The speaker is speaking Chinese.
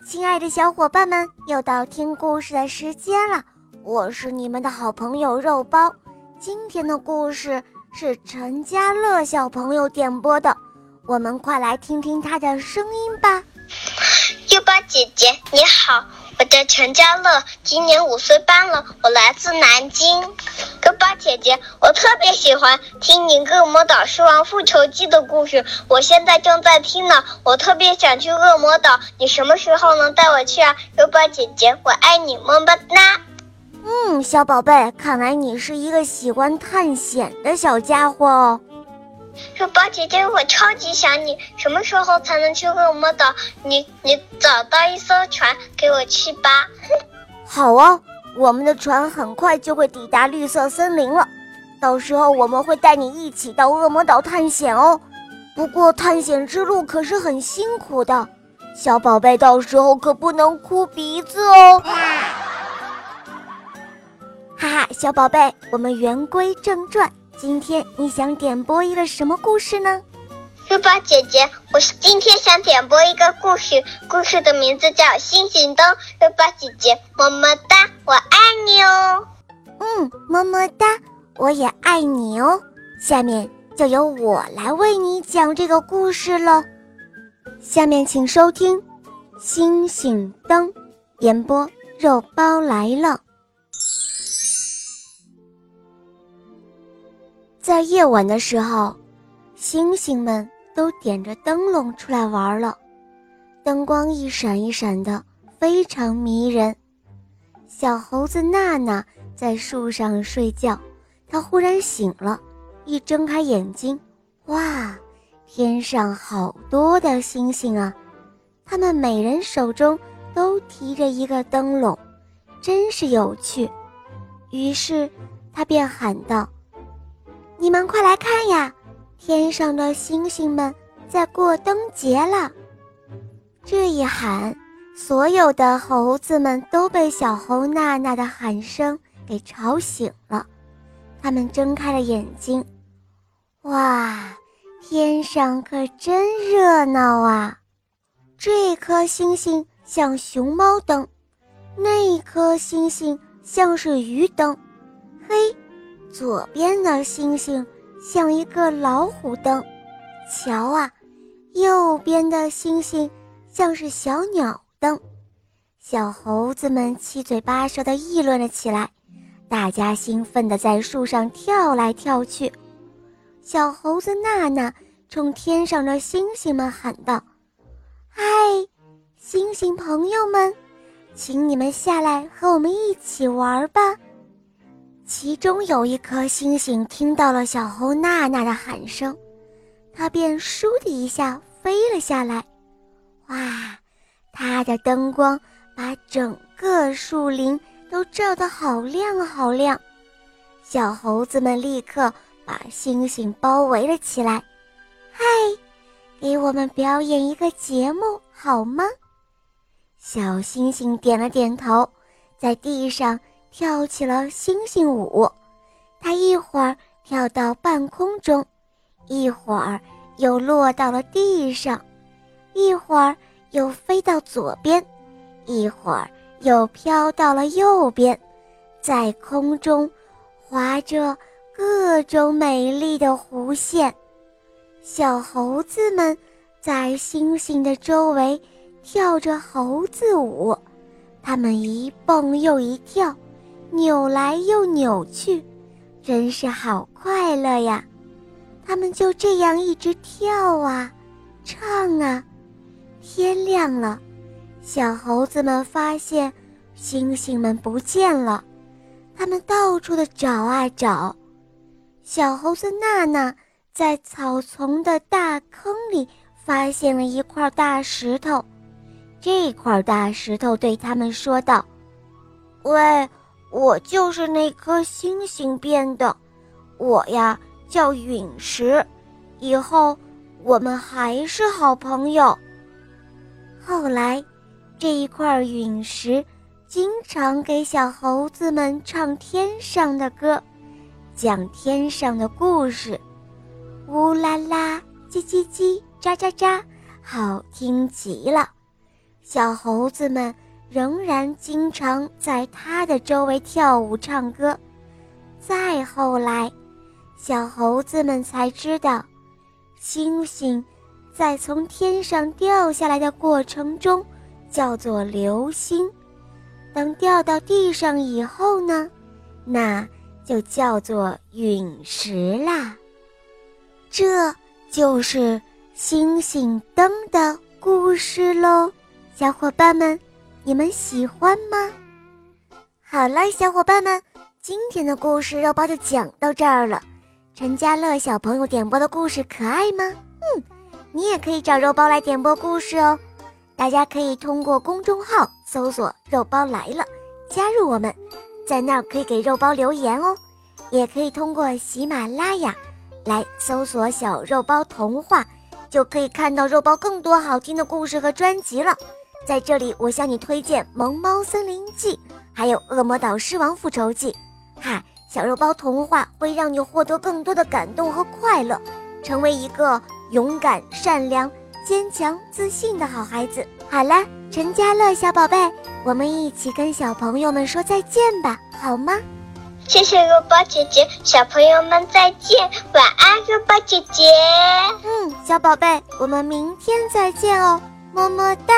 亲爱的小伙伴们，又到听故事的时间了。我是你们的好朋友肉包。今天的故事是陈家乐小朋友点播的，我们快来听听他的声音吧。肉包姐姐你好，叫陈家乐，今年五岁半了，我来自南京。肉包姐姐，我特别喜欢听你《恶魔岛狮王复仇记》的故事，我现在正在听呢。我特别想去恶魔岛，你什么时候能带我去啊？肉包姐姐，我爱你，么么哒。嗯，小宝贝，看来你是一个喜欢探险的小家伙哦。肉包姐姐，我超级想你，什么时候才能去恶魔岛？你你找到一艘船给我去吧。好啊。我们的船很快就会抵达绿色森林了，到时候我们会带你一起到恶魔岛探险哦。不过探险之路可是很辛苦的，小宝贝到时候可不能哭鼻子哦。哈哈，小宝贝，我们言归正传，今天你想点播一个什么故事呢？肉包姐姐，我是今天想点播一个故事，故事的名字叫《星星灯》。肉包姐姐，么么哒，我爱你哦。嗯，么么哒，我也爱你哦。下面就由我来为你讲这个故事了。下面请收听《星星灯》，演播肉包来了。在夜晚的时候，星星们。都点着灯笼出来玩了，灯光一闪一闪的，非常迷人。小猴子娜娜在树上睡觉，它忽然醒了，一睁开眼睛，哇，天上好多的星星啊！它们每人手中都提着一个灯笼，真是有趣。于是，他便喊道：“你们快来看呀！”天上的星星们在过灯节了，这一喊，所有的猴子们都被小猴娜娜的喊声给吵醒了。他们睁开了眼睛，哇，天上可真热闹啊！这颗星星像熊猫灯，那颗星星像是鱼灯，嘿，左边的星星。像一个老虎灯，瞧啊，右边的星星像是小鸟灯。小猴子们七嘴八舌地议论了起来，大家兴奋地在树上跳来跳去。小猴子娜娜冲天上的星星们喊道：“嗨，星星朋友们，请你们下来和我们一起玩吧！”其中有一颗星星听到了小猴娜娜的喊声，它便倏地一下飞了下来。哇，它的灯光把整个树林都照得好亮好亮。小猴子们立刻把星星包围了起来。嗨，给我们表演一个节目好吗？小星星点了点头，在地上。跳起了星星舞，它一会儿跳到半空中，一会儿又落到了地上，一会儿又飞到左边，一会儿又飘到了右边，在空中划着各种美丽的弧线。小猴子们在星星的周围跳着猴子舞，它们一蹦又一跳。扭来又扭去，真是好快乐呀！他们就这样一直跳啊，唱啊。天亮了，小猴子们发现星星们不见了，他们到处的找啊找。小猴子娜娜在草丛的大坑里发现了一块大石头，这块大石头对他们说道：“喂。”我就是那颗星星变的，我呀叫陨石，以后我们还是好朋友。后来，这一块陨石经常给小猴子们唱天上的歌，讲天上的故事，呜啦啦，叽叽叽，喳喳喳，好听极了。小猴子们仍然经常在它的周围跳舞唱歌。再后来，小猴子们才知道，星星在从天上掉下来的过程中叫做流星，等掉到地上以后呢，那就叫做陨石啦。这就是星星灯的故事喽，小伙伴们，你们喜欢吗？好了，小伙伴们。今天的故事肉包就讲到这儿了。陈家乐小朋友点播的故事可爱吗？嗯，你也可以找肉包来点播故事哦。大家可以通过公众号搜索“肉包来了”，加入我们，在那儿可以给肉包留言哦。也可以通过喜马拉雅来搜索“小肉包童话”，就可以看到肉包更多好听的故事和专辑了。在这里，我向你推荐《萌猫森林记》，还有《恶魔岛狮王复仇记》。嗨，小肉包童话会让你获得更多的感动和快乐，成为一个勇敢、善良、坚强、自信的好孩子。好了，陈家乐小宝贝，我们一起跟小朋友们说再见吧，好吗？谢谢肉包姐姐，小朋友们再见，晚安，肉包姐姐。嗯，小宝贝，我们明天再见哦，么么哒。